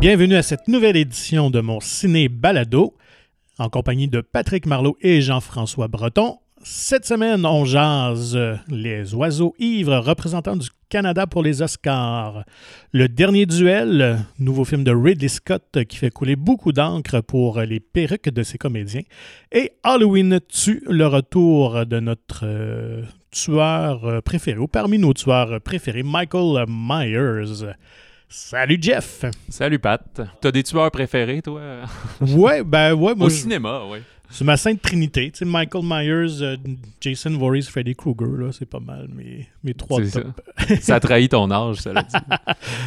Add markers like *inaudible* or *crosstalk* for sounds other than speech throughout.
Bienvenue à cette nouvelle édition de mon Ciné Balado, en compagnie de Patrick Marlot et Jean-François Breton. Cette semaine, on jase les oiseaux ivres représentants du Canada pour les Oscars. Le dernier duel, nouveau film de Ridley Scott qui fait couler beaucoup d'encre pour les perruques de ses comédiens. Et Halloween tue le retour de notre euh, tueur préféré, ou parmi nos tueurs préférés, Michael Myers. Salut Jeff! Salut Pat. T'as des tueurs préférés, toi? *laughs* ouais, ben ouais. Moi, Au cinéma, oui. C'est ma sainte trinité. Tu sais, Michael Myers, euh, Jason Voorhees, Freddy Krueger, là, c'est pas mal mes, mes trois C'est top. Ça trahit ton âge, ça l'a dit.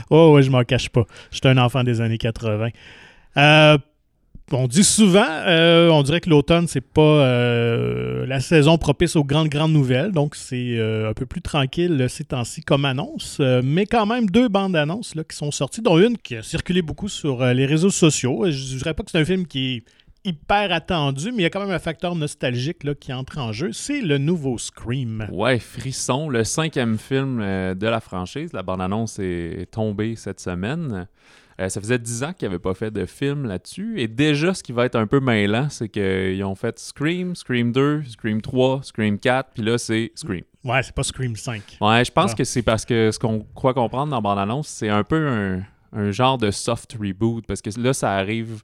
Oh, ouais, je m'en cache pas. J'étais un enfant des années 80. Euh, on dit souvent, euh, on dirait que l'automne, c'est pas euh, la saison propice aux grandes, grandes nouvelles. Donc, c'est euh, un peu plus tranquille ces temps-ci comme annonce. Mais quand même, deux bandes annonces là, qui sont sorties, dont une qui a circulé beaucoup sur les réseaux sociaux. Je dirais pas que c'est un film qui est hyper attendu, mais il y a quand même un facteur nostalgique qui entre en jeu. C'est le nouveau Scream. Ouais, Frisson, le cinquième film de la franchise. La bande-annonce est tombée cette semaine. Euh, ça faisait 10 ans qu'ils n'avaient pas fait de film là-dessus. Et déjà, ce qui va être un peu mêlant, c'est qu'ils ont fait Scream, Scream 2, Scream 3, Scream 4, puis là, c'est Scream. Ouais, c'est pas Scream 5. Ouais, je pense Ah. que c'est parce que ce qu'on croit comprendre dans bande-annonce, c'est un peu un, un genre de soft reboot, parce que là, ça arrive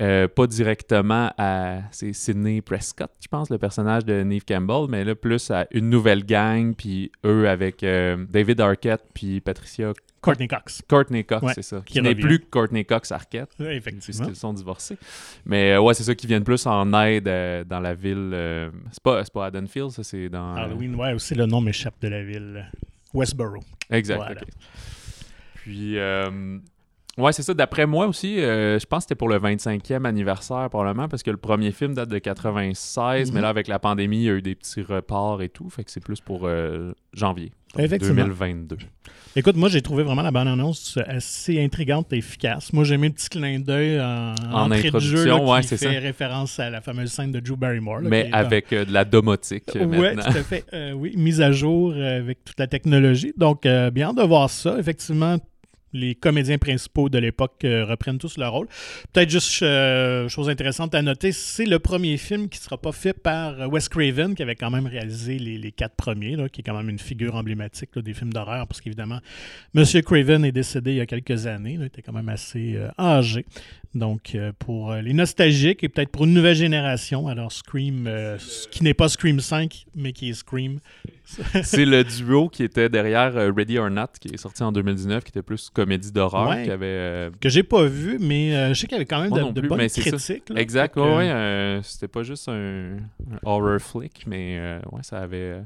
euh, pas directement à... C'est Sidney Prescott, je pense, le personnage de Neve Campbell, mais là, plus à une nouvelle gang, puis eux avec euh, David Arquette, puis Patricia... Courtney Cox. Courtney Cox, Ouais, c'est ça. qui Qui n'est plus Courtney Cox Arquette Ouais, effectivement. puisqu'ils sont divorcés. Mais euh, ouais, c'est ça qui viennent plus en aide euh, dans la ville. euh, c'est pas, pas Haddonfield, ça, c'est dans. euh, Halloween, ouais, aussi le nom m'échappe de la ville. Westboro. Exact. Voilà. Puis, euh, ouais, c'est ça. D'après moi aussi, euh, je pense que c'était pour le 25e anniversaire, probablement, parce que le premier film date de 96, Mhm. mais là, avec la pandémie, il y a eu des petits reports et tout. Fait que c'est plus pour euh, janvier. donc Effectivement. 2022. Écoute, moi, j'ai trouvé vraiment la bande-annonce assez intrigante et efficace. Moi, j'ai mis un petit clin d'œil en, En entrée de jeu là, introduction, ouais, qui c'est fait ça. référence à la fameuse scène de Drew Barrymore. là, Mais avec euh, de la domotique euh, Oui, maintenant. tout à fait. Oui, mise à jour avec toute la technologie. Donc, bien de voir ça. Effectivement, les comédiens principaux de l'époque euh, reprennent tous leur rôle. Peut-être juste euh, chose intéressante à noter, c'est le premier film qui ne sera pas fait par euh, Wes Craven, qui avait quand même réalisé les, quatre premiers, qui est quand même une figure emblématique des films d'horreur, parce qu'évidemment, M. Craven est décédé il y a quelques années. il était quand même assez âgé. Donc, euh, pour euh, les nostalgiques et peut-être pour une nouvelle génération, alors Scream, euh, qui n'est pas Scream 5, mais qui est Scream. *laughs* c'est le duo qui était derrière Ready or Not, qui est sorti en 2019, qui était plus comédie d'horreur, Ouais. avait euh, que j'ai pas vu, mais je sais qu'il y avait quand même Moi de, de plus, bonnes critiques. là. Exact, ouais, c'était pas juste un, un horror flick, mais euh, ouais, ça avait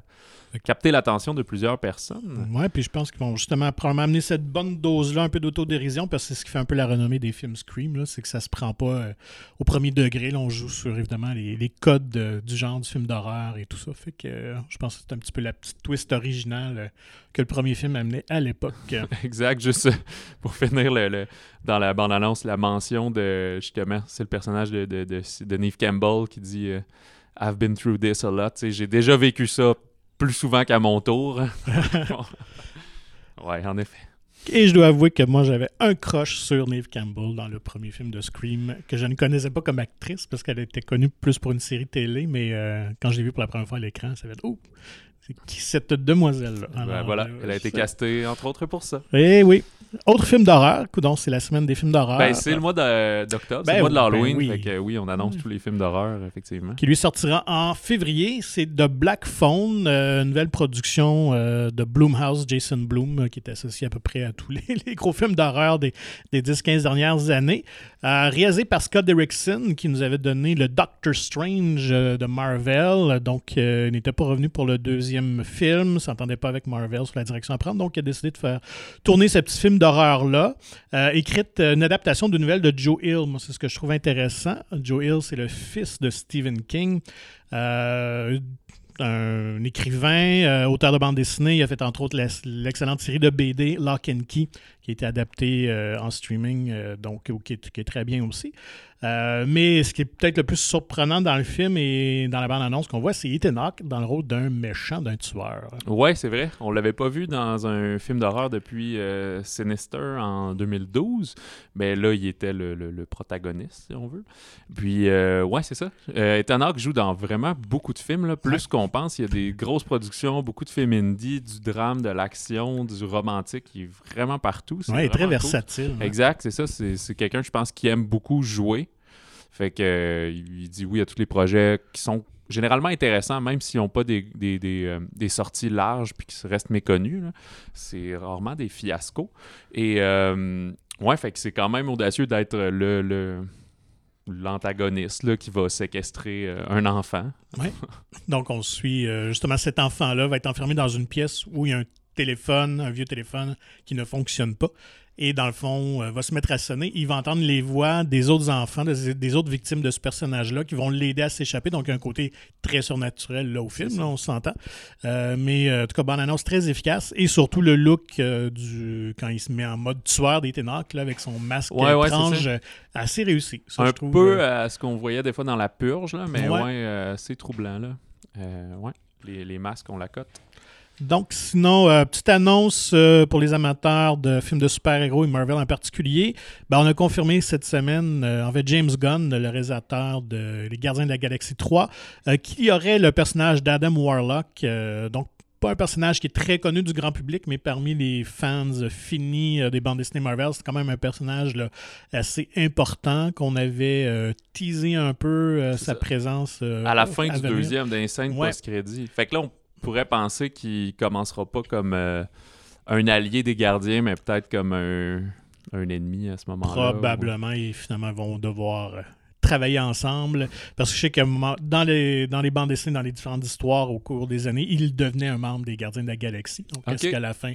capté l'attention de plusieurs personnes. Ouais, puis je pense qu'ils vont justement probablement amener cette bonne dose-là, un peu d'autodérision, parce que c'est ce qui fait un peu la renommée des films Scream, là, c'est que ça se prend pas euh, au premier degré. Là, on joue sur évidemment les, les codes de- du genre du film d'horreur et tout ça. Fait que euh, je pense que c'est un petit peu la petite twist originale euh, que le premier film amenait à l'époque. *laughs* Exact, juste pour finir le, le- dans la bande-annonce, la mention de, justement, c'est le personnage de, de, de, de Neve Campbell qui dit euh, I've been through this a lot », j'ai déjà vécu ça plus souvent qu'à mon tour. *laughs* ouais, en effet. Et je dois avouer que moi, j'avais un crush sur Neve Campbell dans le premier film de Scream, que je ne connaissais pas comme actrice parce qu'elle était connue plus pour une série télé, mais euh, quand je l'ai vue pour la première fois à l'écran, ça fait Oh, c'est qui cette demoiselle-là? Ben voilà, euh, elle a été castée, entre autres, pour ça. Eh oui. Autre film d'horreur, donc c'est la semaine des films d'horreur. Ben, c'est le mois d'octobre, Ben c'est le mois de oui, l'Halloween. ben oui. Fait que oui, on annonce tous les films d'horreur, effectivement. qui lui sortira en février. C'est The Black Phone, euh, une nouvelle production euh, de Blumhouse, Jason Blum, euh, qui est associé à peu près à tous les, *laughs* les gros films d'horreur des, des 10-15 dernières années. Euh, réalisé par Scott Derrickson, qui nous avait donné le Doctor Strange de Marvel. Donc, il n'était pas revenu pour le deuxième film, s'entendait pas avec Marvel sur la direction à prendre. Donc, il a décidé de faire tourner ce petit film d'horreur-là. Euh, écrite euh, une adaptation de nouvelle de Joe Hill. Moi, c'est ce que je trouve intéressant. Joe Hill, c'est le fils de Stephen King. Euh, un écrivain, euh, auteur de bande dessinée. Il a fait entre autres l'excellente série de BD Lock and Key, qui a été adapté en streaming, donc qui est, qui est, très bien aussi. Euh, mais ce qui est peut-être le plus surprenant dans le film et dans la bande-annonce qu'on voit, c'est Ethan Hawke dans le rôle d'un méchant, d'un tueur. Ouais, c'est vrai. On l'avait pas vu dans un film d'horreur depuis euh, Sinister en 2012, mais là, il était le, protagoniste, si on veut. Puis, euh, ouais, c'est ça. Ethan Hawke joue dans vraiment beaucoup de films, là, plus qu'on pense. Il y a des grosses productions, beaucoup de films indie, du drame, de l'action, du romantique. Il est vraiment partout. Ouais, il est très versatile. Exact, c'est ça. C'est quelqu'un, je pense, qui aime beaucoup jouer. Fait que euh, il dit oui à tous les projets qui sont généralement intéressants, même s'ils n'ont pas des, des, euh, des, sorties larges puis qui restent méconnus. C'est rarement des fiascos. Et euh, ouais, fait que c'est quand même audacieux d'être le, le l'antagoniste qui va séquestrer un enfant. Oui. Donc, on suit justement cet enfant-là va être enfermé dans une pièce où il y a un téléphone, un vieux téléphone qui ne fonctionne pas et dans le fond, euh, va se mettre à sonner. Il va entendre les voix des autres enfants, des, autres victimes de ce personnage-là qui vont l'aider à s'échapper. Donc, un côté très surnaturel là, au film, là, on s'entend. Euh, mais euh, en tout cas, bonne annonce très efficace et surtout le look du quand il se met en mode tueur des ténors avec son masque étrange, assez réussi. un peu à ce qu'on voyait des fois dans la purge, là, mais ouais, c'est troublant. Là. ouais, les, les masques, on la cote. Donc, sinon, euh, petite annonce euh, pour les amateurs de films de super-héros et Marvel en particulier. Ben, on a confirmé cette semaine, euh, en fait, James Gunn, le réalisateur de Les Gardiens de la Galaxie 3, qu'il y aurait le personnage d'Adam Warlock. donc, pas un personnage qui est très connu du grand public, mais parmi les fans finis des bandes dessinées Marvel, c'est quand même un personnage assez important qu'on avait teasé un peu sa présence. à la fin du deuxième d'un scène post-crédit. Fait que là, on pourrait penser qu'il commencera pas comme euh, un allié des gardiens, mais peut-être comme un, ennemi à ce moment-là. Probablement, et finalement, vont devoir euh, travailler ensemble. Parce que je sais que dans les, dans les bandes dessinées, dans les différentes histoires au cours des années, il devenait un membre des Gardiens de la Galaxie. Donc, est-ce qu'à la fin.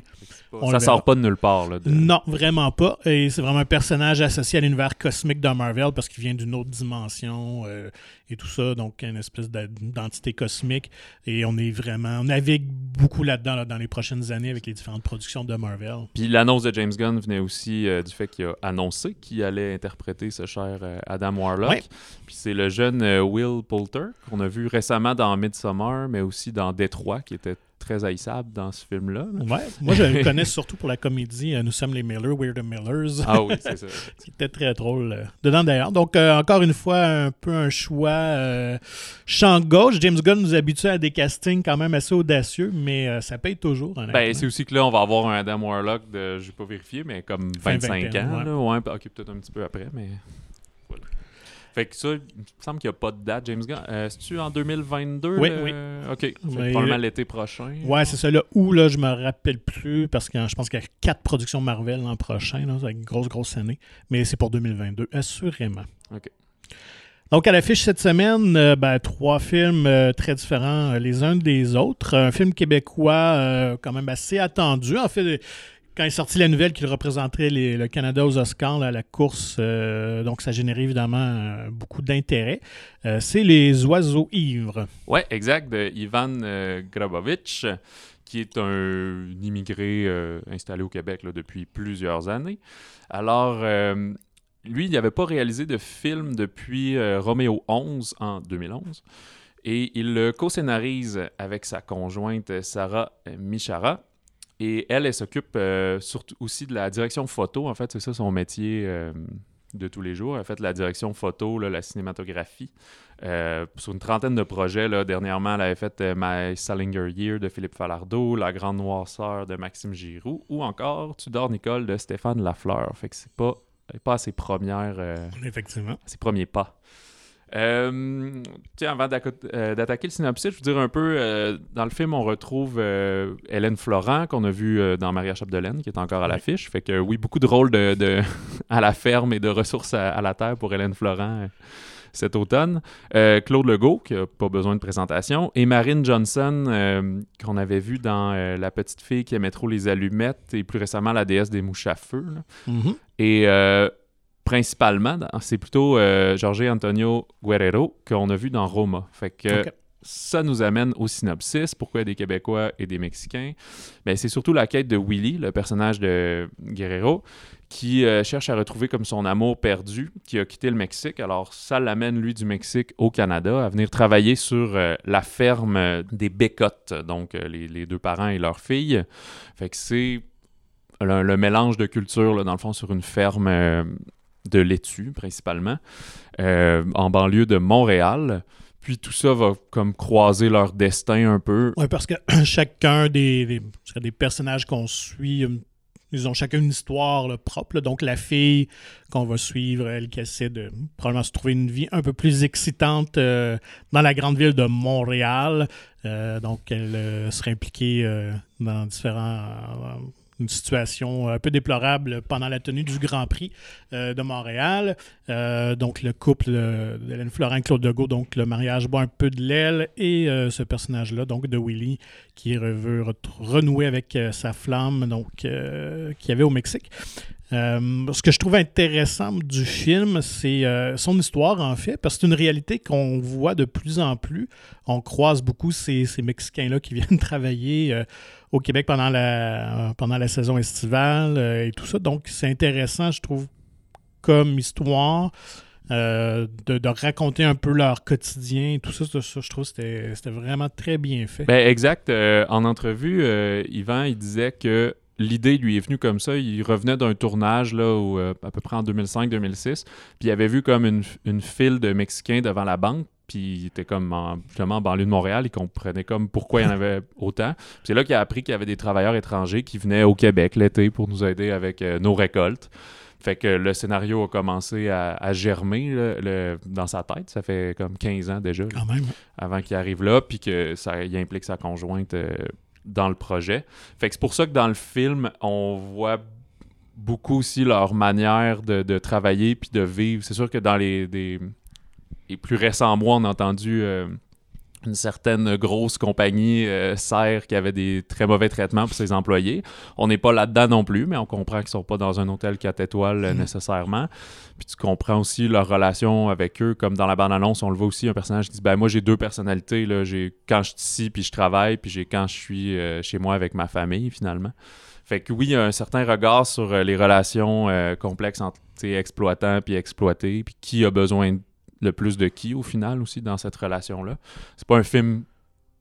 On ça sort pas de nulle part. Là, Non, vraiment pas. Et c'est vraiment un personnage associé à l'univers cosmique de Marvel parce qu'il vient d'une autre dimension euh, et tout ça. Donc, une espèce d'entité cosmique. Et on est vraiment. On navigue beaucoup là-dedans dans les prochaines années avec les différentes productions de Marvel. Puis l'annonce de James Gunn venait aussi euh, du fait qu'il a annoncé qu'il allait interpréter ce cher euh, Adam Warlock. Puis c'est le jeune euh, Will Poulter qu'on a vu récemment dans Midsommar, mais aussi dans Détroit, qui était très haïssable dans ce film-là. Ouais, moi je le *laughs* connais surtout pour la comédie euh, Nous sommes les Miller, We're the Millers. Ah oui, c'est ça. *laughs* C'était très drôle euh, dedans d'ailleurs. Donc encore une fois, un peu un choix champ gauche. James Gunn nous habitue à des castings quand même assez audacieux, mais ça paye toujours. Ben, c'est aussi que là, on va avoir un Adam Warlock de, je vais pas vérifier, mais comme 25 ans. Là, ouais, ok, peut-être un petit peu après, mais fait que ça, il me semble qu'il n'y a pas de date, James Gunn. Euh, C'est-tu en 2022? Oui, oui. OK. probablement l'été prochain. Ouais, c'est ça. Là, où, là, je me rappelle plus, parce que je pense qu'il y a quatre productions Marvel l'an prochain. C'est une grosse, grosse année. Mais c'est pour 2022, assurément. OK. Donc, à l'affiche cette semaine, euh, ben, trois films euh, très différents les uns des autres. Un film québécois quand même assez attendu. En fait, quand est sortie la nouvelle qu'il représenterait le Canada aux Oscars, la course, euh, donc ça générait évidemment euh, beaucoup d'intérêt. Euh, c'est Les Oiseaux Ivres. Oui, exact, Ivan Grabovitch, qui est un immigré installé au Québec depuis plusieurs années. Alors, lui, il n'avait pas réalisé de film depuis Roméo 11 en 2011. Et il le co-scénarise avec sa conjointe Sarah Michara. Et elle, elle s'occupe euh, surtout aussi de la direction photo. En fait, c'est ça son métier euh, de tous les jours. Elle fait la direction photo, la cinématographie. Euh, sur une trentaine de projets, là, dernièrement, elle avait fait My Salinger Year de Philippe Falardeau, La Grande Noirceur de Maxime Giroux, ou encore Tudor Nicole de Stéphane Lafleur. Fait que c'est pas, pas à ses premières... Effectivement. ses premiers pas. Euh, avant euh, d'attaquer le synopsis, je veux dire un peu, euh, dans le film, on retrouve Hélène Florent, qu'on a vu dans Maria Chapdelaine, qui est encore à l'affiche. Fait que oui, beaucoup de rôles de, *laughs* à la ferme et de ressources à, la terre pour Hélène Florent cet automne. Claude Legault, qui n'a pas besoin de présentation. Et Marine Johnson, qu'on avait vu dans La petite fille qui aimait trop les allumettes et plus récemment La déesse des mouches à feu. Mm-hmm. Et principalement, c'est plutôt euh, Jorge Antonio Guerrero qu'on a vu dans Roma. Fait que ça nous amène au synopsis. Pourquoi des Québécois et des Mexicains? Ben, c'est surtout la quête de Willy, le personnage de Guerrero, qui euh, cherche à retrouver comme son amour perdu, qui a quitté le Mexique. Alors ça l'amène, lui, du Mexique au Canada, à venir travailler sur euh, la ferme des Bécottes, donc euh, les, les, deux parents et leur fille. Fait que c'est le, le, mélange de culture, là, dans le fond, sur une ferme de laitue, principalement, en banlieue de Montréal. Puis tout ça va comme croiser leur destin un peu. Oui, parce que *clears throat* chacun des, personnages qu'on suit, ils ont chacun une histoire propre. Donc la fille qu'on va suivre, elle qui essaie de probablement se trouver une vie un peu plus excitante euh, dans la grande ville de Montréal. Euh, donc elle euh, serait impliquée euh, dans différents une situation un peu déplorable pendant la tenue du Grand Prix euh, de Montréal. Euh, donc, le couple d'Hélène Florent Claude Legault, donc le mariage boit un peu de l'aile et euh, ce personnage-là, donc de Willy, qui veut renouer avec sa flamme, qu'il y avait au Mexique. Euh, ce que je trouve intéressant du film, c'est euh, son histoire, en fait, parce que c'est une réalité qu'on voit de plus en plus. On croise beaucoup ces, ces Mexicains-là qui *laughs* viennent travailler euh, au Québec pendant la, pendant la saison estivale et tout ça. Donc, c'est intéressant, je trouve, comme histoire. De, de, raconter un peu leur quotidien et tout ça, ça je trouve que c'était vraiment très bien fait. Ben exact. en entrevue, Yvan, il disait que l'idée lui est venue comme ça. Il revenait d'un tournage là, où, euh, à peu près en 2005-2006, puis il avait vu comme une, une, file de Mexicains devant la banque, puis il était comme en, justement en banlieue de Montréal, il comprenait comme pourquoi il y en avait *laughs* autant. C'est là qu'il a appris qu'il y avait des travailleurs étrangers qui venaient au Québec l'été pour nous aider avec euh, nos récoltes. Fait que le scénario a commencé à, à germer là, le, dans sa tête. Ça fait comme 15 ans déjà. Quand même. Avant qu'il arrive là, puis que ça il implique sa conjointe euh, dans le projet. Fait que c'est pour ça que dans le film, on voit beaucoup aussi leur manière de, de travailler puis de vivre. C'est sûr que dans les, des, les, plus récents mois, on a entendu euh, une certaine grosse compagnie euh, serre qui avait des très mauvais traitements pour ses employés. On n'est pas là-dedans non plus, mais on comprend qu'ils sont pas dans un hôtel 4 étoiles euh, mmh. nécessairement. Puis tu comprends aussi leur relation avec eux, comme dans la bande-annonce, on le voit aussi, un personnage qui dit ben moi j'ai deux personnalités là, j'ai quand je suis ici puis je travaille, puis j'ai quand je suis euh, chez moi avec ma famille finalement. Fait que oui, il y a un certain regard sur euh, les relations complexes entre exploitants puis exploités, puis qui a besoin le plus de qui au final aussi dans cette relation-là. C'est pas un film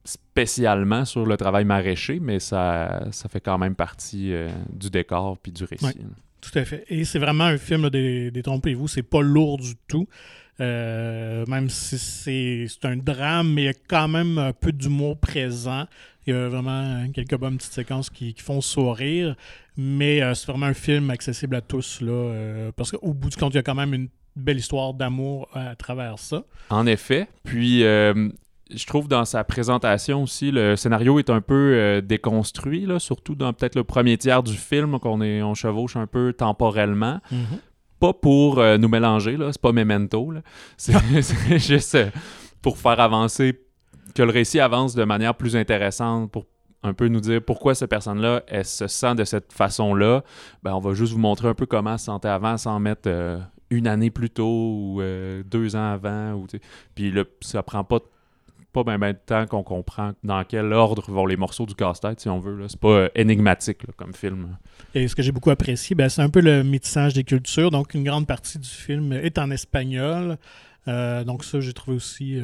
spécialement sur le travail maraîcher, mais ça, ça fait quand même partie euh, du décor puis du récit. Tout à fait. Et c'est vraiment un film, là, des, détrompez-vous, c'est pas lourd du tout. Euh, même si c'est un drame, mais il y a quand même un peu d'humour présent. Il y a vraiment quelques bonnes petites séquences qui, qui font sourire, mais euh, c'est vraiment un film accessible à tous, là, parce qu'au bout du compte, il y a quand même une belle histoire d'amour à travers ça. En effet. Puis, euh, je trouve dans sa présentation aussi, le scénario est un peu euh, déconstruit, là, surtout dans peut-être le premier tiers du film, qu'on est, on chevauche un peu temporellement. Mm -hmm. Pas pour euh, nous mélanger, là, c'est pas Memento, *laughs* c'est juste euh, pour faire avancer, que le récit avance de manière plus intéressante, pour un peu nous dire pourquoi cette personne-là, elle se sent de cette façon-là. Ben, on va juste vous montrer un peu comment elle se sentait avant sans mettre euh, une année plus tôt ou euh, deux ans avant. Ou, puis là, ça prend pas pas bien ben de temps qu'on comprend dans quel ordre vont les morceaux du casse-tête, si on veut. C'est pas euh, énigmatique là, comme film. Et ce que j'ai beaucoup apprécié, ben, c'est un peu le métissage des cultures. Donc, une grande partie du film est en espagnol. Euh, donc, ça, j'ai trouvé aussi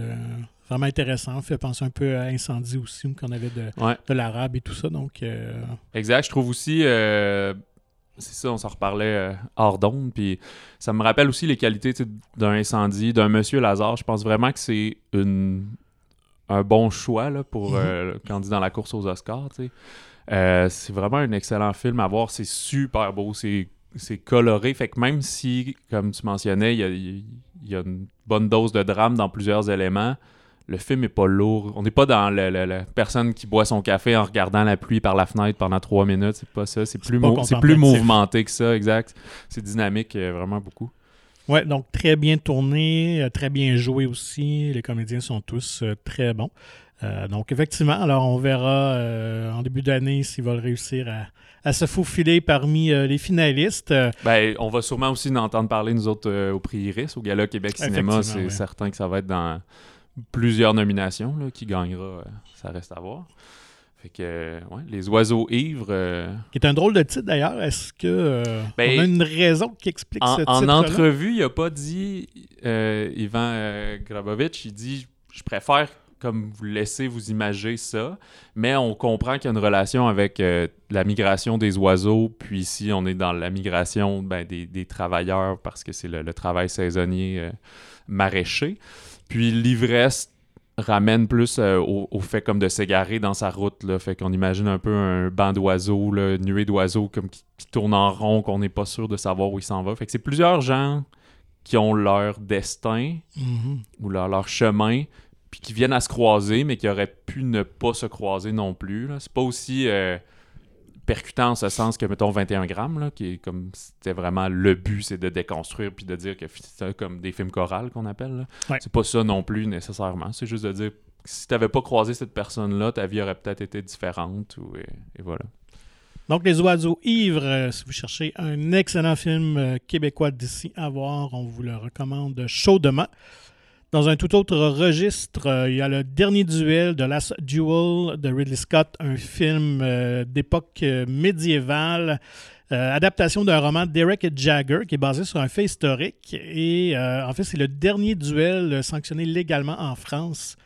vraiment intéressant. Fait penser un peu à Incendie aussi, qu'on avait de, ouais. de l'arabe et tout ça. Donc, Exact. Je trouve aussi c'est ça, on s'en reparlait euh, hors d'onde. Puis ça me rappelle aussi les qualités d'un incendie, d'un Monsieur Lazare. Je pense vraiment que c'est une, un bon choix là, pour Mhm. euh, le candidat dans la course aux Oscars. Euh, c'est vraiment un excellent film à voir. C'est super beau, c'est coloré. Fait que même si, comme tu mentionnais, il y a, il y a une bonne dose de drame dans plusieurs éléments, le film est pas lourd. On n'est pas dans le, personne qui boit son café en regardant la pluie par la fenêtre pendant trois minutes. C'est pas ça. C'est plus, mou- mouvementé que ça, exact. C'est dynamique euh, vraiment beaucoup. ouais, donc très bien tourné, euh, très bien joué aussi. Les comédiens sont tous euh, très bons. Euh, donc, effectivement, alors on verra en début d'année s'ils veulent réussir à, à se faufiler parmi euh, les finalistes. Euh, Ben, on va sûrement aussi en entendre parler, nous autres, euh, au prix Iris, au Gala Québec Cinéma. C'est ouais. certain que ça va être dans plusieurs nominations. Là, qui gagnera, euh, ça reste à voir. Fait que, euh, ouais, Les Oiseaux Ivres. euh, Qui est un drôle de titre d'ailleurs. Est-ce que euh, Ben, on a une raison qui explique en, ce en titre-là? entrevue, il a pas dit, Ivan Grabovich, il dit Je préfère comme vous laisser vous imager ça, mais on comprend qu'il y a une relation avec euh, la migration des oiseaux, puis ici on est dans la migration ben, des, des travailleurs parce que c'est le, le travail saisonnier euh, maraîcher. Puis l'ivresse ramène plus euh, au, au fait comme de s'égarer dans sa route. Là. Fait qu'on imagine un peu un banc d'oiseaux, une nuée d'oiseaux comme qui, qui tourne en rond, qu'on n'est pas sûr de savoir où il s'en va. Fait que c'est plusieurs gens qui ont leur destin Mhm. ou leur, leur chemin, puis qui viennent à se croiser, mais qui auraient pu ne pas se croiser non plus. C'est pas aussi euh, percutant en ce sens que, mettons, 21 grammes, là, qui est comme c'était vraiment le but, c'est de déconstruire puis de dire que c'est comme des films chorales qu'on appelle. là. Ouais. C'est pas ça non plus nécessairement. C'est juste de dire que si t'avais pas croisé cette personne-là, ta vie aurait peut-être été différente. Ou, et, et voilà. Donc, Les Oiseaux Ivres, euh, si vous cherchez un excellent film euh, québécois d'ici à voir, on vous le recommande chaudement. Dans un tout autre registre, euh, il y a le dernier duel de Last Duel de Ridley Scott, un film euh, d'époque euh, médiévale, adaptation d'un roman de Derek Jagger qui est basé sur un fait historique. Et en fait, c'est le dernier duel sanctionné légalement en France.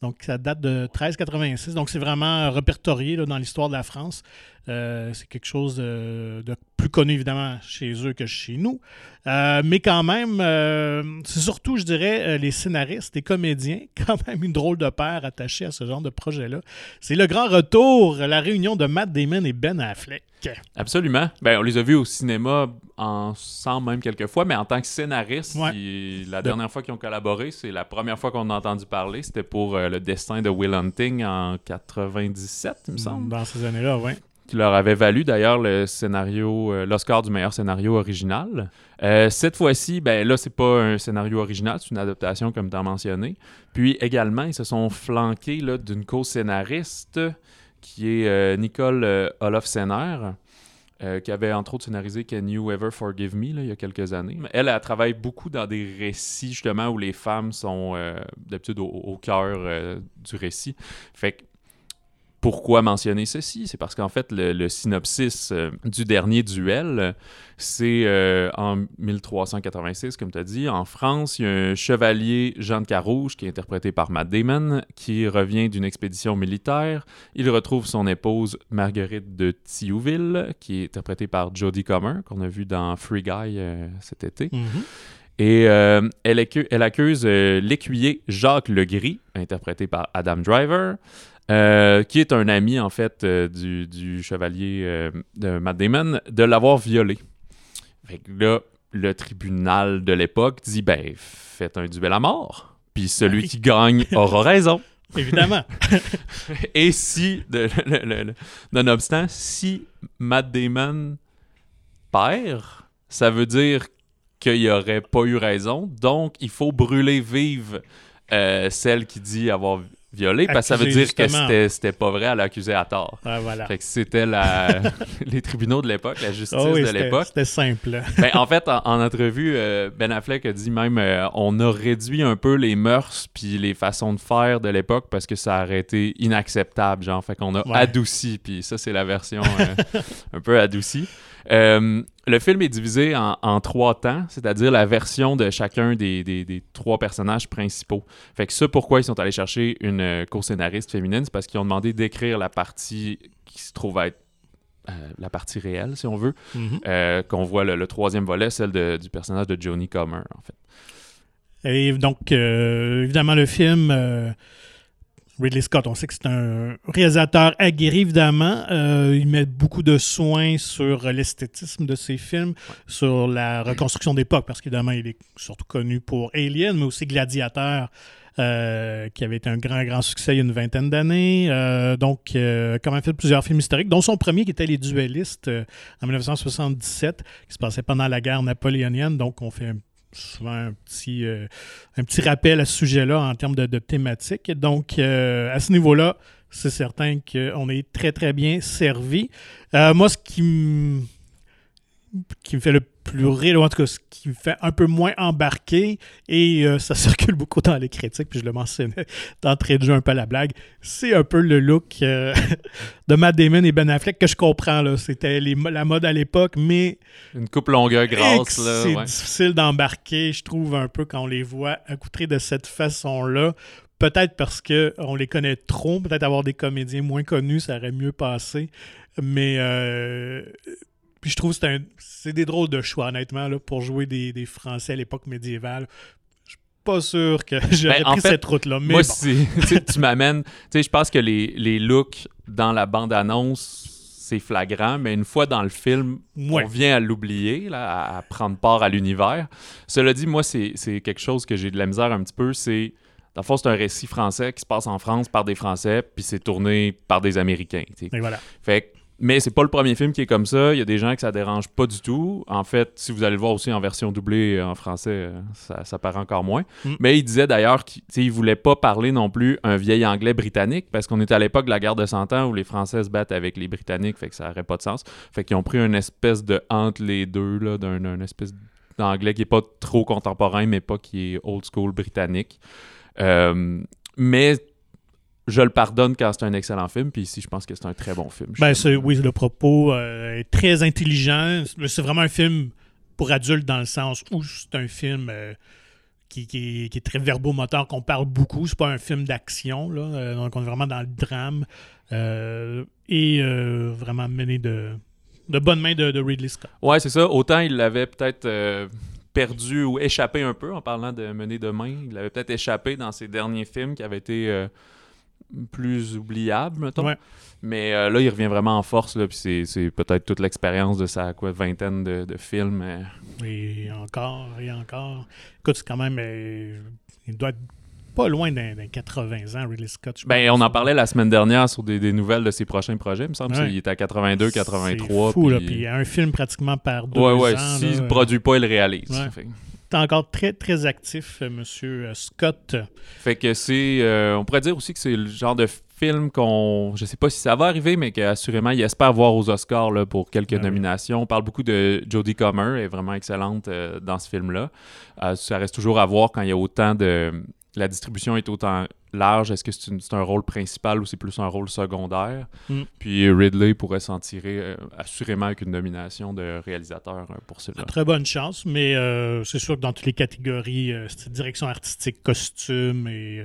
Donc, ça date de 1386. Donc, c'est vraiment répertorié dans l'histoire de la France. Euh, c'est quelque chose de, de plus connu, évidemment, chez eux que chez nous. Euh, mais quand même, euh, c'est surtout, je dirais, les scénaristes et comédiens, *laughs* quand même une drôle de paire attachée à ce genre de projet-là. C'est le grand retour, la réunion de Matt Damon et Ben Affleck. Absolument. Ben, on les a vus au cinéma ensemble même quelques fois, mais en tant que scénariste, Ouais. ils- la dernière fois qu'ils ont collaboré, c'est la première fois qu'on a entendu parler, c'était pour euh, le destin de Will Hunting en 97, il me semble, Dans ces années-là, oui. Qui leur avait valu d'ailleurs le scénario, euh, l'Oscar du meilleur scénario original. Euh, cette fois-ci, ben là, c'est pas un scénario original, c'est une adaptation comme tu as mentionné. Puis également, ils se sont flanqués d'une co-scénariste qui est euh, Nicole euh, Olofsener, qui avait entre autres scénarisé Can You Ever Forgive Me il y a quelques années. Elle, elle travaille beaucoup dans des récits justement où les femmes sont d'habitude au, au cœur du récit. Fait que pourquoi mentionner ceci? C'est parce qu'en fait, le, le synopsis euh, du dernier duel, c'est euh, en 1386, comme tu as dit. En France, il y a un chevalier, Jean de Carouge, qui est interprété par Matt Damon, qui revient d'une expédition militaire. Il retrouve son épouse, Marguerite de Thiouville, qui est interprétée par Jodie Comer, qu'on a vu dans Free Guy euh, cet été. Mhm. Et euh, elle, accu- elle accuse euh, l'écuyer Jacques Legris, interprété par Adam Driver, euh, qui est un ami en fait euh, du, du chevalier euh, de Matt Damon, de l'avoir violé. Fait que là, le tribunal de l'époque dit ben faites un duel à mort, puis celui Oui. qui gagne aura raison. *laughs* Évidemment. *laughs* Et si, de- le- le- le- nonobstant, si Matt Damon perd, ça veut dire qu'il n'y aurait pas eu raison. Donc, il faut brûler vive euh, celle qui dit avoir violé, parce que ça veut dire que justement. c'était c'était pas vrai à l'accuser à tort. Ouais, voilà. Fait que c'était *laughs* les tribunaux de l'époque, la justice Ah oui, de l'époque. C'était simple. *laughs* Ben, en fait, en, en entrevue, euh, Ben Affleck a dit même euh, on a réduit un peu les mœurs puis les façons de faire de l'époque parce que ça aurait été inacceptable, genre. Fait qu'on a Ouais. adouci, puis ça, c'est la version euh, *laughs* un peu adoucie. Euh, le film est divisé en, en trois temps, c'est-à-dire la version de chacun des, des- des trois personnages principaux. Fait que ça, pourquoi ils sont allés chercher une euh, co-scénariste féminine, c'est parce qu'ils ont demandé d'écrire la partie qui se trouve être euh, la partie réelle, si on veut, Mhm. euh, qu'on voit le, le troisième volet, celle de- du personnage de Johnny Comer, en fait. Et donc, évidemment, le film, Ridley Scott, on sait que c'est un réalisateur aguerri, évidemment. Euh, il met beaucoup de soins sur l'esthétisme de ses films, sur la reconstruction d'époque, parce qu'évidemment, il est surtout connu pour Alien, mais aussi Gladiateur. euh, qui avait été un grand, grand succès il y a une vingtaine d'années. Euh, donc, euh, quand même fait plusieurs films historiques, dont son premier qui était Les Duellistes en 1977, qui se passait pendant la guerre napoléonienne. Donc, on fait un souvent un petit, euh, un petit rappel à ce sujet-là en termes de, de thématique. Donc, euh, à ce niveau-là, c'est certain qu'on est très, très bien servi. Euh, moi, ce qui me qui me fait le ou en tout cas ce qui me fait un peu moins embarquer, et euh, ça *laughs* circule beaucoup dans les critiques, puis je le mentionnais *laughs* d'entrée de jeu un peu à la blague, c'est un peu le look euh, *laughs* de Matt Damon et Ben Affleck que je comprends, là. C'était la mode à l'époque, mais Une coupe longueur grasse, là. c'est ouais. difficile d'embarquer, je trouve, un peu quand on les voit accoutrés de cette façon-là. Peut-être parce qu'on les connaît trop, peut-être avoir des comédiens moins connus, ça aurait mieux passé. Mais euh, puis je trouve que c'est un- c'est des drôles de choix, honnêtement, là, pour jouer des, des Français à l'époque médiévale. Je suis pas sûr que *laughs* j'aurais Ben, en pris fait, cette route-là. Mais Moi, bon. si *laughs* tu m'amènes. Tu sais, je pense que les, les looks dans la bande-annonce, c'est flagrant, mais une fois dans le film, Ouais. on vient à l'oublier, à, à prendre part à l'univers. Cela dit, moi, c'est quelque chose que j'ai de la misère un petit peu. C'est. Dans le fond, c'est un récit français qui se passe en France par des Français, puis c'est tourné par des Américains. tu sais. Et voilà. Fait que- mais c'est pas le premier film qui est comme ça. Il y a des gens que ça dérange pas du tout. En fait, si vous allez le voir aussi en version doublée euh, en français, euh, ça, ça paraît encore moins. Mm. Mais il disait d'ailleurs qu'il voulait pas parler non plus un vieil anglais britannique parce qu'on était à l'époque de la guerre de 100 ans où les Français se battent avec les Britanniques, fait que ça aurait pas de sens. Fait qu'ils ont pris une espèce de entre les deux, là, d'un un espèce d'anglais qui est pas trop contemporain, mais pas qui est old school britannique. Euh, mais je le pardonne quand c'est un excellent film, puis ici, je pense que c'est un très bon film. Ben, oui, le propos euh, est très intelligent. C'est vraiment un film pour adultes dans le sens où c'est un film euh, qui, qui- qui est très verbomoteur, qu'on parle beaucoup. C'est pas un film d'action, là. Euh, donc, on est vraiment dans le drame. et vraiment mené de, de bonne main de, de Ridley Scott. Ouais, c'est ça. Autant il l'avait peut-être perdu ou échappé un peu en parlant de mener de main. Il l'avait peut-être échappé dans ses derniers films qui avaient été plus oubliables, mettons. Ouais. Mais euh, là, il revient vraiment en force. Là, puis c'est, c'est peut-être toute l'expérience de sa quoi, vingtaine de, de films. euh. Et encore, et encore. Écoute, c'est quand même. euh, il doit être pas loin d'un d'un 80 ans, Ridley Scott. Ben, on en parlait la semaine dernière sur des, des nouvelles de ses prochains projets. Il me semble Ouais. qu'il était à 82, 83. C'est fou, là. puis- Puis un film pratiquement par deux Ouais, ouais. ans. S'il ne produit pas, il le réalise. Ouais. Fait, T'es encore très, très actif, euh, monsieur euh, Scott. fait que c'est. euh, on pourrait dire aussi que c'est le genre de film qu'on. Je sais pas si ça va arriver, mais qu'assurément, il espère voir aux Oscars là, pour quelques Ah oui. nominations. On parle beaucoup de Jodie Comer, elle est vraiment excellente euh, dans ce film-là. Euh, ça reste toujours à voir quand il y a autant de. La distribution est autant large. Est-ce que c'est, une- c'est un rôle principal ou c'est plus un rôle secondaire? Mm. Puis Ridley pourrait s'en tirer euh, assurément avec une nomination de réalisateur euh, pour celui-là. Très bonne chance, mais euh, c'est sûr que dans toutes les catégories, euh, direction artistique, costume et,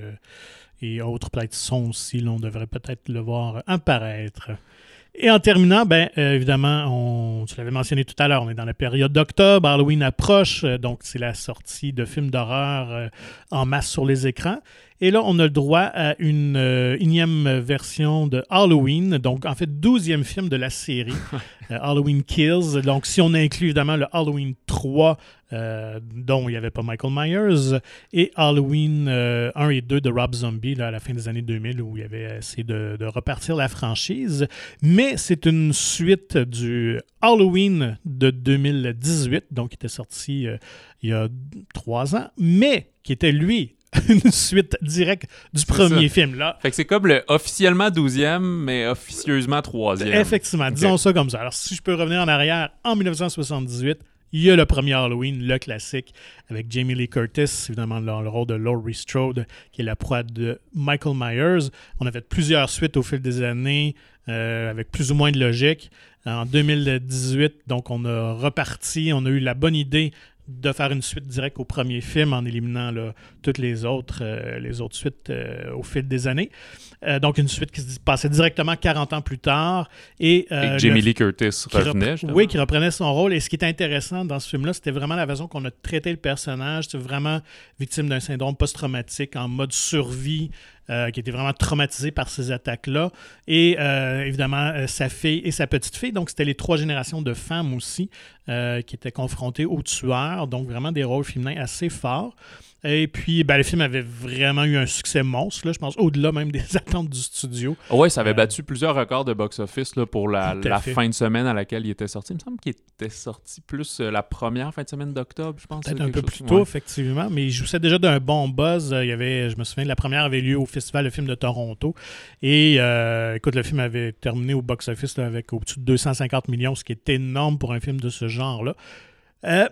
et autres, peut-être son aussi, là, on devrait peut-être le voir apparaître. Et en terminant, ben, euh, évidemment, on, tu l'avais mentionné tout à l'heure, on est dans la période d'octobre, Halloween approche, euh, donc c'est la sortie de films d'horreur euh, en masse sur les écrans. Et là, on a le droit à une euh, énième version de Halloween, donc en fait, douzième film de la série, *laughs* euh, Halloween Kills. Donc, si on inclut évidemment le Halloween 3, euh, dont il n'y avait pas Michael Myers, et Halloween euh, 1 et 2 de Rob Zombie là, à la fin des années 2000, où il avait essayé de, de repartir la franchise. Mais c'est une suite du Halloween de 2018, donc qui était sorti euh, il y a trois ans, mais qui était lui *laughs* une suite directe du premier film. Là, Fait que c'est comme le officiellement 12e, mais officieusement 3e. Effectivement, disons ça comme ça. Alors, si je peux revenir en arrière, en 1978, il y a le premier Halloween, le classique, avec Jamie Lee Curtis, évidemment dans le rôle de Laurie Strode, qui est la proie de Michael Myers. On a fait plusieurs suites au fil des années, euh, avec plus ou moins de logique. En 2018, donc, on a reparti, on a eu la bonne idée de faire une suite directe au premier film en éliminant là, toutes les autres, euh, les autres suites euh, au fil des années. Euh, donc, une suite qui se passait directement 40 ans plus tard. Et, Et Jamie le- Lee Curtis revenait, justement. Oui, qui reprenait son rôle. Et ce qui est intéressant dans ce film-là, c'était vraiment la façon qu'on a traité le personnage. C'est vraiment victime d'un syndrome post-traumatique en mode survie, euh, qui était vraiment traumatisé par ces attaques-là. Et euh, évidemment, euh, sa fille et sa petite-fille. Donc, c'était les trois générations de femmes aussi qui étaient confrontées aux tueurs. Donc, vraiment des rôles féminins assez forts. Et puis, ben, le film avait vraiment eu un succès monstre, là, je pense, au-delà même des *laughs* attentes du studio. Ah ouais, ça avait Euh, battu plusieurs records de box-office pour la, fin de semaine à laquelle il était sorti. Il me semble qu'il était sorti plus euh, la première fin de semaine d'octobre, je pense. Peut-être un peu chose. plus tôt, Ouais. effectivement, mais il jouissait déjà d'un bon buzz. Euh, Il y avait, je me souviens, la première avait lieu au Festival de film de Toronto. Et euh, écoute, le film avait terminé au box-office avec au-dessus de 250 millions, ce qui est énorme pour un film de ce genre-là. Euh,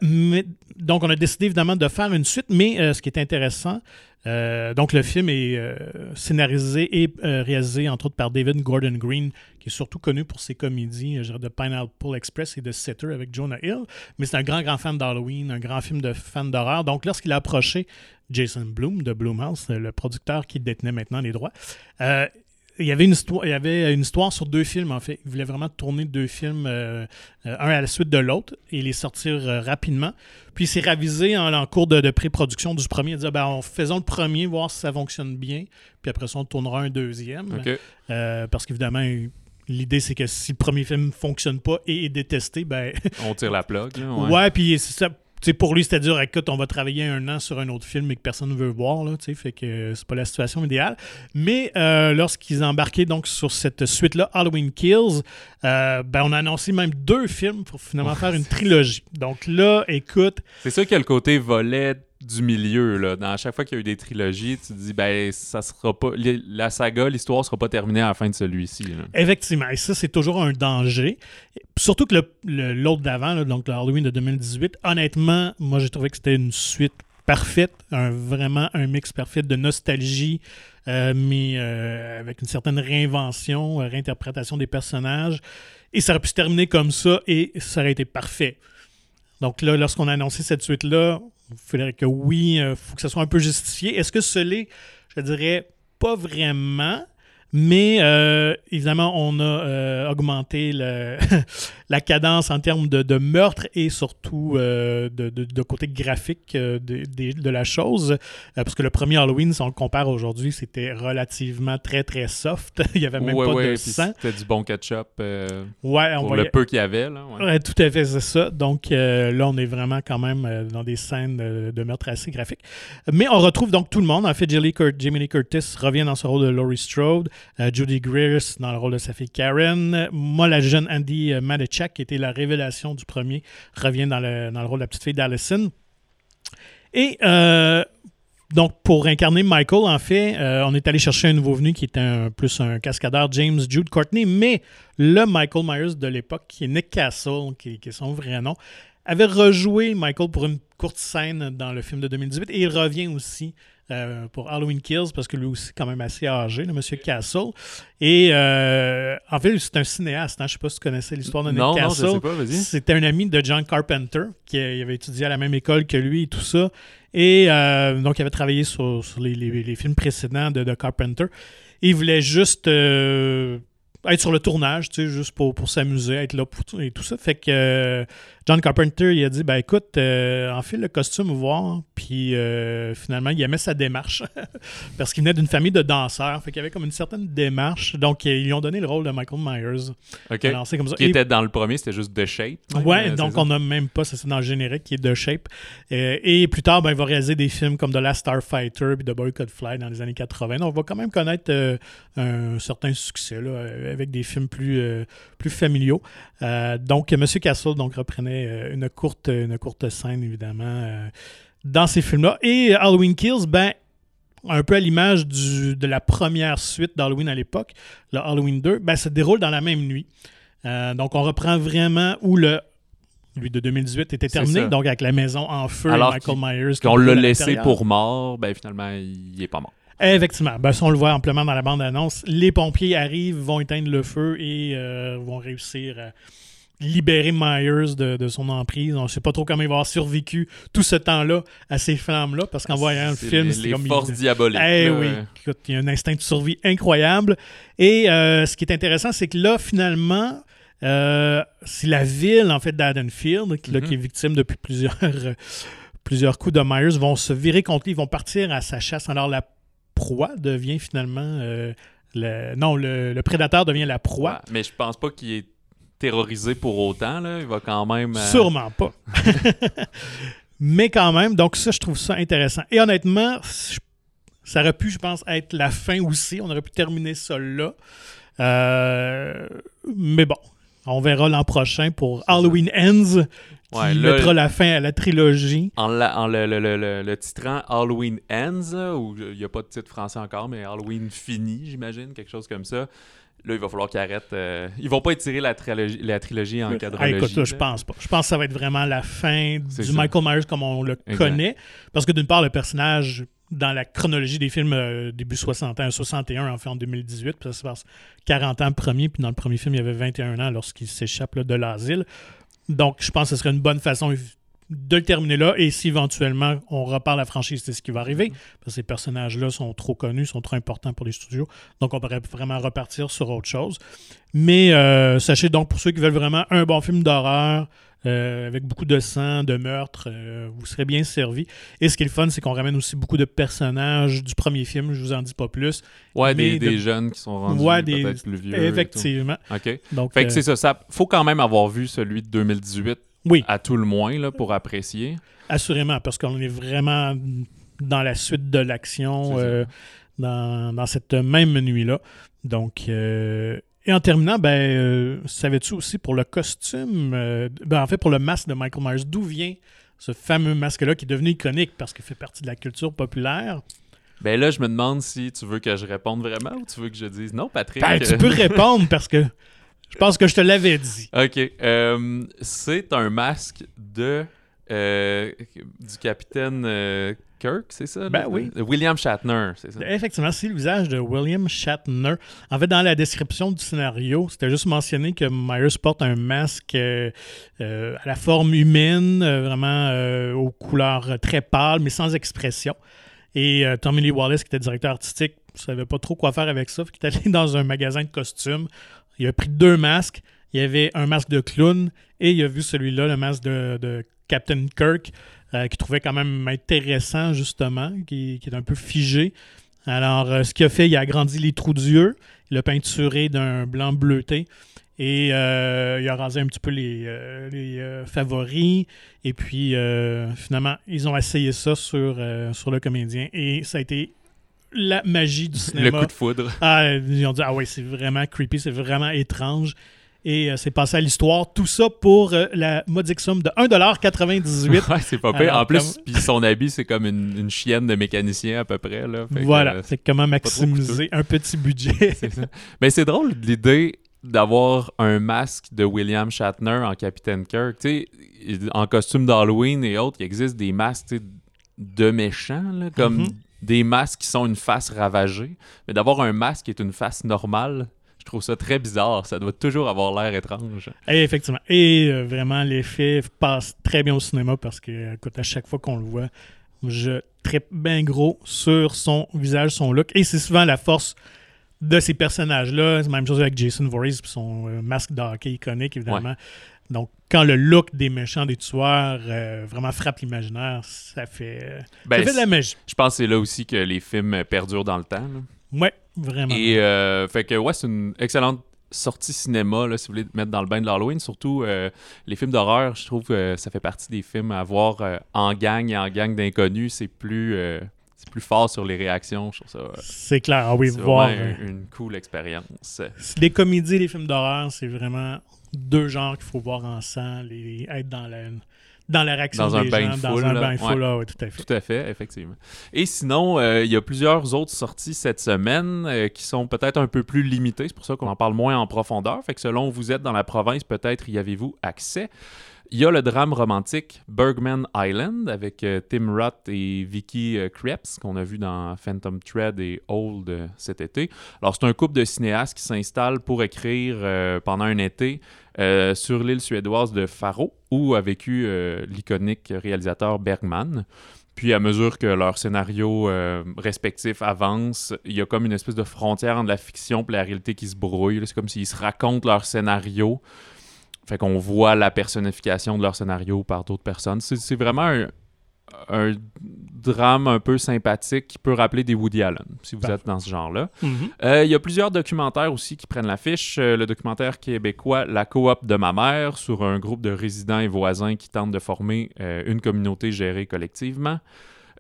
donc, on a décidé évidemment de faire une suite, mais euh, ce qui est intéressant, euh, donc le film est scénarisé et réalisé entre autres par David Gordon Green, qui est surtout connu pour ses comédies genre de Pineapple Express et de Sitter avec Jonah Hill. Mais c'est un grand, grand fan d'Halloween, un grand film de fan d'horreur. Donc, lorsqu'il a approché Jason Bloom de Blumhouse, le producteur qui détenait maintenant les droits, il y avait une histoire, il y avait une histoire sur deux films en fait. Il voulait vraiment tourner deux films, euh, euh, un à la suite de l'autre, et les sortir euh, rapidement. Puis il s'est ravisé en, en cours de, de pré-production du premier. Il a dit ah, ben, on, faisons le premier, voir si ça fonctionne bien. Puis après ça, on tournera un deuxième. Parce qu'évidemment, l'idée c'est que si le premier film ne fonctionne pas et est détesté, ben On tire la plug. Là, Ouais, ouais. puis c'est ça. Sais, pour lui, c'était dur. Écoute, on va travailler un an sur un autre film et que personne ne veut voir. Là, fait que euh, c'est pas la situation idéale. Mais euh, lorsqu'ils embarquaient donc sur cette suite-là, Halloween Kills, euh, ben, on a annoncé même deux films pour finalement faire une trilogie. Donc là, écoute, C'est ça qu'il y a le côté volet du milieu. Là. Dans chaque fois qu'il y a eu des trilogies, tu te dis, ben, ça sera pas. La saga, l'histoire sera pas terminée à la fin de celui-ci. là. Effectivement, et ça, c'est toujours un danger. Surtout que le- le- l'autre d'avant, donc le Halloween de 2018, honnêtement, moi, j'ai trouvé que c'était une suite parfaite, un, vraiment un mix parfait de nostalgie, euh, mais euh, avec une certaine réinvention, euh, réinterprétation des personnages. Et ça aurait pu se terminer comme ça et ça aurait été parfait. Donc là, lorsqu'on a annoncé cette suite-là, il faudrait que oui, il faut que ça soit un peu justifié. Est-ce que ce l'est? Je dirais pas vraiment. Mais euh, évidemment, on a euh, augmenté le- *laughs* la cadence en termes de, de meurtre et surtout euh, de, de- de côté graphique de, la chose. Parce que le premier Halloween, si on le compare aujourd'hui, c'était relativement très très soft. *laughs* Il n'y avait même ouais, pas ouais, de sang. C'était du bon ketchup Ouais, on pour voyait- le peu qu'il y avait. Là, ouais. Tout à fait, c'est ça. Donc là, on est vraiment quand même dans des scènes de meurtre assez graphiques. Mais on retrouve donc tout le monde. En fait, Jamie Lee Curtis revient dans ce rôle de Laurie Strode. Euh, Judy Greer dans le rôle de sa fille Karen. Moi, la jeune Andy euh, Matichak, qui était la révélation du premier, revient dans le, rôle de la petite fille d'Allison. Et euh, donc, pour incarner Michael, en fait, on est allé chercher un nouveau venu qui était plus un cascadeur, James Jude Courtney, mais le Michael Myers de l'époque, qui est Nick Castle, qui, qui est son vrai nom, avait rejoué Michael pour une courte scène dans le film de 2018 et il revient aussi euh, pour Halloween Kills parce que lui aussi quand même assez âgé, le monsieur Castle. Et euh, en fait, c'est un cinéaste. hein. Je ne sais pas si tu connaissais l'histoire de Nick Non, non, Castle. je sais pas, vas-y. C'était un ami de John Carpenter qui euh, il avait étudié à la même école que lui et tout ça. Et donc, il avait travaillé sur, sur les, les- les films précédents de, de Carpenter. Et il voulait juste être sur le tournage, tu sais, juste pour, pour s'amuser, être là pour tout, et tout ça. Fait que euh, John Carpenter, il a dit, ben écoute, euh, enfile le costume, voir. Puis euh, finalement, il aimait sa démarche. *laughs* parce qu'il venait d'une famille de danseurs. Fait qu'il y avait comme une certaine démarche. Donc, ils lui ont donné le rôle de Michael Myers. OK. Alors, c'est comme ça. Qui Et- était dans le premier, c'était juste The Shape. Ouais, donc on n'a même pas, ça c'est dans le générique qui est de Shape. Euh, et plus tard, ben, il va réaliser des films comme The Last Starfighter puis The Boy Could Fly dans les années 80. Donc on va quand même connaître euh, un certain succès là, avec des films plus, plus familiaux. Donc M. Castle donc, reprenait euh, une, courte, une courte scène, évidemment, euh, dans ces films-là. Et Halloween Kills, ben, un peu à l'image de la première suite d'Halloween à l'époque, le Halloween 2, ben, se déroule dans la même nuit. Euh, donc, on reprend vraiment où le lui de 2018 était terminé, donc avec la maison en feu Alors Michael Myers. Qu'on l'a laissé pour mort, ben finalement, il est pas mort. Effectivement. Ben, ça, on le voit amplement dans la bande-annonce. Les pompiers arrivent, vont éteindre le feu et euh, vont réussir à libérer Myers de, de son emprise. On ne sait pas trop comment il va avoir survécu tout ce temps-là à ces flammes-là, parce qu'en voyant le film, c'est comme... il- forces diaboliques. Eh oui, écoute, il y a un instinct de survie incroyable. Et euh, ce qui est intéressant, c'est que là, finalement, euh, c'est la ville, en fait, d'Adenfield, Mhm. qui est victime depuis plusieurs, euh, *laughs* plusieurs coups de Myers, vont se virer contre lui, ils vont partir à sa chasse. Alors, la proie devient finalement... euh, le, non, le, le prédateur devient la proie. ouais, Mais je pense pas qu'il est terrorisé pour autant. Là. Il va quand même. euh, Sûrement pas. *laughs* Mais quand même, donc ça, je trouve ça intéressant. Et honnêtement, ça aurait pu, je pense, être la fin aussi. On aurait pu terminer ça là. Euh, mais bon, on verra l'an prochain pour Halloween Ends, qui Ouais, là, mettra la fin à la trilogie. En, la- en le, le- le- le- le titrant Halloween Ends, où il n'y a pas de titre français encore, mais Halloween fini, j'imagine, quelque chose comme ça. Là, il va falloir qu'ils arrêtent. euh, Ils vont pas étirer la trilogie, la trilogie en Ah, quadrologie. écoute, là, je pense pas. Je pense que ça va être vraiment la fin du ça. Michael Myers comme on le Exact. connaît. Parce que d'une part, le personnage, dans la chronologie des films euh, début 61, 61, en fait en 2018, puis ça se passe 40 ans premier, puis dans le premier film, il y avait 21 ans lorsqu'il s'échappe de l'asile. Donc, je pense que ce serait une bonne façon de le terminer là. Et si éventuellement on repart la franchise, c'est ce qui va arriver. Parce que ces personnages-là sont trop connus, sont trop importants pour les studios. Donc, on pourrait vraiment repartir sur autre chose. Mais euh, sachez donc, pour ceux qui veulent vraiment un bon film d'horreur, euh, avec beaucoup de sang, de meurtre, euh, vous serez bien servi. Et ce qui est le fun, c'est qu'on ramène aussi beaucoup de personnages du premier film, je vous en dis pas plus. Ouais, des, jeunes qui sont rendus Ouais, des- peut-être plus vieux. et Effectivement. tout. OK. Donc, Fait que c'est ça, ça. Faut quand même avoir vu celui de 2018 oui, à tout le moins là, pour apprécier. assurément, parce qu'on est vraiment dans la suite de l'action euh, dans, dans cette même nuit-là. Donc, euh, et en terminant, ben, euh, savais-tu aussi pour le costume, ben, en fait pour le masque de Michael Myers, d'où vient ce fameux masque-là qui est devenu iconique parce qu'il fait partie de la culture populaire? Ben là, je me demande si tu veux que je réponde vraiment ou tu veux que je dise non, Patrick. Ben, tu peux répondre parce que je pense que je te l'avais dit. OK. euh, c'est un masque de euh, du capitaine euh, Kirk, c'est ça? Ben oui. William Shatner, c'est ça? Effectivement, c'est le visage de William Shatner. En fait, dans la description du scénario, c'était juste mentionné que Myers porte un masque euh, à la forme humaine, vraiment aux couleurs très pâles, mais sans expression. Et Tommy Lee Wallace, qui était directeur artistique, ne savait pas trop quoi faire avec ça. Il est allé *laughs* dans un magasin de costumes. Il a pris deux masques. Il y avait un masque de clown et il a vu celui-là, le masque de, Captain Kirk, euh, qu'il trouvait quand même intéressant, justement, qui, est un peu figé. Alors, euh, ce qu'il a fait, il a agrandi les trous d'yeux, il l'a peinturé d'un blanc bleuté et euh, il a rasé un petit peu les, favoris. Et puis, finalement, ils ont essayé ça sur le comédien et ça a été la magie du Le cinéma. coup de foudre. Ah, ils ont dit, ah ouais, c'est vraiment creepy, c'est vraiment étrange. Et euh, c'est passé à l'histoire. Tout ça pour euh, la modique somme de 1,98$. *laughs* ouais, c'est pas pire. Alors, En plus, comme- puis son habit, c'est comme une, une chienne de mécanicien à peu près. Là. Fait que, voilà, euh, c'est comment maximiser un petit budget. *laughs* c'est ça. Mais c'est drôle l'idée d'avoir un masque de William Shatner en Capitaine Kirk. En costume d'Halloween et autres, il existe des masques de méchants, là, comme Mhm. Des masques qui sont une face ravagée. Mais d'avoir un masque qui est une face normale, je trouve ça très bizarre. Ça doit toujours avoir l'air étrange. Et effectivement. Et euh, vraiment, l'effet passe très bien au cinéma parce que, écoute, à chaque fois qu'on le voit, je tripe bien gros sur son visage, son look. Et c'est souvent la force de ces personnages-là. C'est la même chose avec Jason Voorhees et son euh, masque de hockey iconique, évidemment. Donc, quand le look des méchants, des tueurs, euh, vraiment frappe l'imaginaire, ça fait, euh, Ben, ça fait de la magie. Je pense que c'est là aussi que les films perdurent dans le temps. là. Ouais, vraiment. Et euh, fait que ouais, c'est une excellente sortie cinéma là, si vous voulez mettre dans le bain de l'Halloween. Surtout euh, les films d'horreur, je trouve que ça fait partie des films à voir euh, en gang et en gang d'inconnus. C'est plus c'est plus fort sur les réactions. Je trouve ça C'est clair. Ah oui, c'est voir. une cool expérience. Les comédies les films d'horreur, c'est vraiment deux genres qu'il faut voir ensemble et être dans la, dans la réaction Dans un des bain gens, de dans foule, un là. bain de foule. Ouais. ah ouais, tout à fait. Tout à fait, effectivement. Et sinon, euh, il y a plusieurs autres sorties cette semaine euh, qui sont peut-être un peu plus limitées. C'est pour ça qu'on en parle moins en profondeur. Fait que selon où vous êtes dans la province, peut-être y avez-vous accès. Il y a le drame romantique Bergman Island avec euh, Tim Roth et Vicky euh, Krieps qu'on a vu dans Phantom Thread et Old euh, cet été. Alors c'est un couple de cinéastes qui s'installe pour écrire pendant un été euh, sur l'île suédoise de Faro où a vécu euh, l'iconique réalisateur Bergman. Puis à mesure que leurs scénarios euh, respectifs avancent, il y a comme une espèce de frontière entre la fiction et la réalité qui se brouille. C'est comme s'ils se racontent leur scénario. Fait qu'on voit la personnification de leur scénario par d'autres personnes. C'est vraiment un, un drame un peu sympathique qui peut rappeler des Woody Allen, si vous Parfait. êtes dans ce genre-là. Mhm. Euh, Il y a plusieurs documentaires aussi qui prennent l'affiche. Euh, le documentaire québécois La coop de ma mère sur un groupe de résidents et voisins qui tentent de former euh, une communauté gérée collectivement.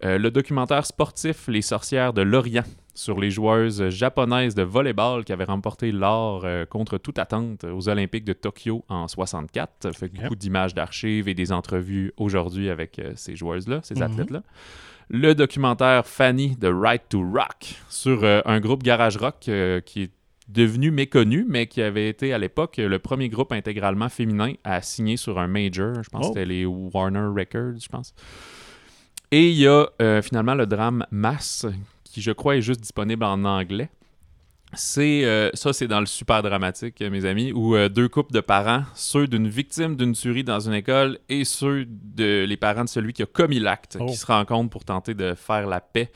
Euh, le documentaire sportif Les sorcières de l'Orient sur les joueuses japonaises de volleyball qui avaient remporté l'or euh, contre toute attente aux Olympiques de Tokyo en 64. Ça fait beaucoup d'images d'archives et des entrevues aujourd'hui avec euh, ces joueuses-là, ces Mhm. athlètes-là. Le documentaire Fanny de Right to Rock sur euh, un groupe garage rock euh, qui est devenu méconnu, mais qui avait été à l'époque le premier groupe intégralement féminin à signer sur un major. Je pense Oh. que c'était les Warner Records, je pense. Et il y a euh, finalement le drame Mass, qui je crois est juste disponible en anglais. C'est euh, ça, c'est dans le super dramatique, euh, mes amis, où euh, deux couples de parents, ceux d'une victime d'une tuerie dans une école et ceux de les parents de celui qui a commis l'acte, Oh. qui se rencontrent pour tenter de faire la paix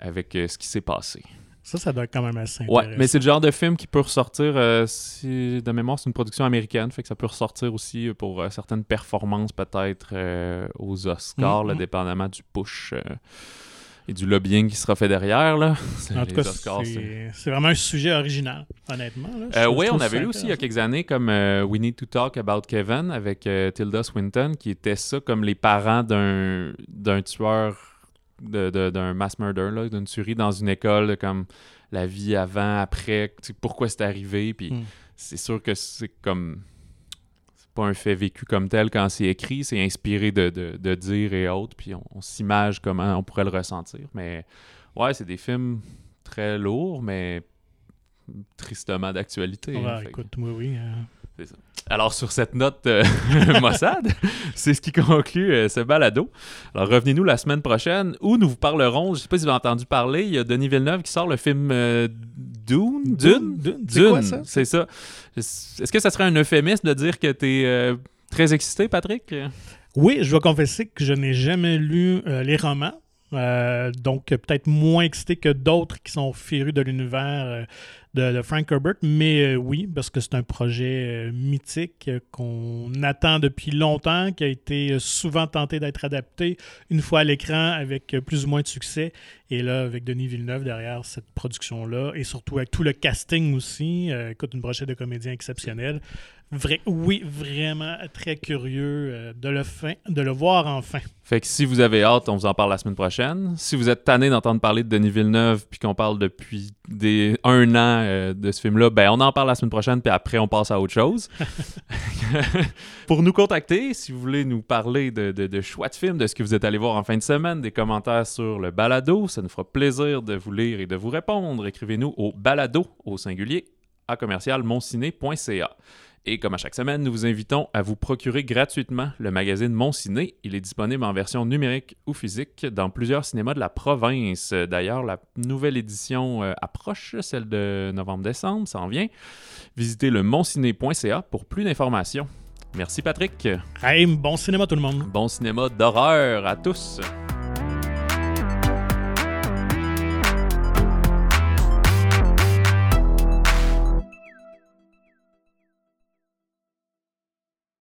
avec euh, ce qui s'est passé. Ça, ça doit être quand même assez Ouais, intéressant. mais c'est le genre de film qui peut ressortir, euh, si, de mémoire, c'est une production américaine, fait que ça peut ressortir aussi pour euh, certaines performances peut-être euh, aux Oscars, là, Mhm. dépendamment du push et du lobbying qui sera fait derrière. Là. C'est- En tout cas, c'est- vraiment un sujet original, honnêtement. là. Euh, oui, on avait eu aussi il y a quelques années comme euh, We Need to Talk About Kevin avec euh, Tilda Swinton, qui était ça comme les parents d'un d'un tueur, de- de- d'un mass murder, là, d'une tuerie dans une école, comme la vie avant, après, pourquoi c'est arrivé. Puis Mm. c'est sûr que c'est comme. Pas un fait vécu comme tel quand c'est écrit, c'est inspiré de, de, de dire et autres, puis on, on s'image comment on pourrait le ressentir. Mais ouais, c'est des films très lourds, mais tristement d'actualité. hein, Ouais, fait que- écoute, oui, oui. euh, alors, sur cette note euh, *laughs* Mossad, c'est ce qui conclut euh, ce balado. Alors, revenez-nous la semaine prochaine où nous vous parlerons, je ne sais pas si vous avez entendu parler, il y a Denis Villeneuve qui sort le film euh, Dune? Dune? Dune, c'est quoi ça? c'est ça. Est-ce que ça serait un euphémisme de dire que tu es très excité, Patrick? Oui, je dois confesser que je n'ai jamais lu les romans. Euh, donc, peut-être moins excité que d'autres qui sont férus de l'univers euh, de, Frank Herbert. Mais euh, oui, parce que c'est un projet euh, mythique euh, qu'on attend depuis longtemps, qui a été souvent tenté d'être adapté une fois à l'écran avec plus ou moins de succès. Et là, avec Denis Villeneuve derrière cette production-là, et surtout avec tout le casting aussi, écoute, une brochette de comédiens exceptionnelle. Vrai- oui, vraiment très curieux euh, de, le fin- de le voir enfin. Fait que si vous avez hâte, on vous en parle la semaine prochaine. Si vous êtes tanné d'entendre parler de Denis Villeneuve puis qu'on parle depuis des un an euh, de ce film-là, ben on en parle la semaine prochaine puis après on passe à autre chose. *laughs* Pour nous contacter, si vous voulez nous parler de, de, de choix de films, de ce que vous êtes allé voir en fin de semaine, des commentaires sur le balado, ça nous fera plaisir de vous lire et de vous répondre. Écrivez-nous au balado au singulier à commercialmonciné.ca. Et comme à chaque semaine, nous vous invitons à vous procurer gratuitement le magazine Mon Ciné. Il est disponible en version numérique ou physique dans plusieurs cinémas de la province. D'ailleurs, la nouvelle édition euh, approche, celle de novembre-décembre, ça en vient. Visitez le monciné.ca pour plus d'informations. Merci Patrick. Hey, bon cinéma tout le monde. Bon cinéma d'horreur à tous.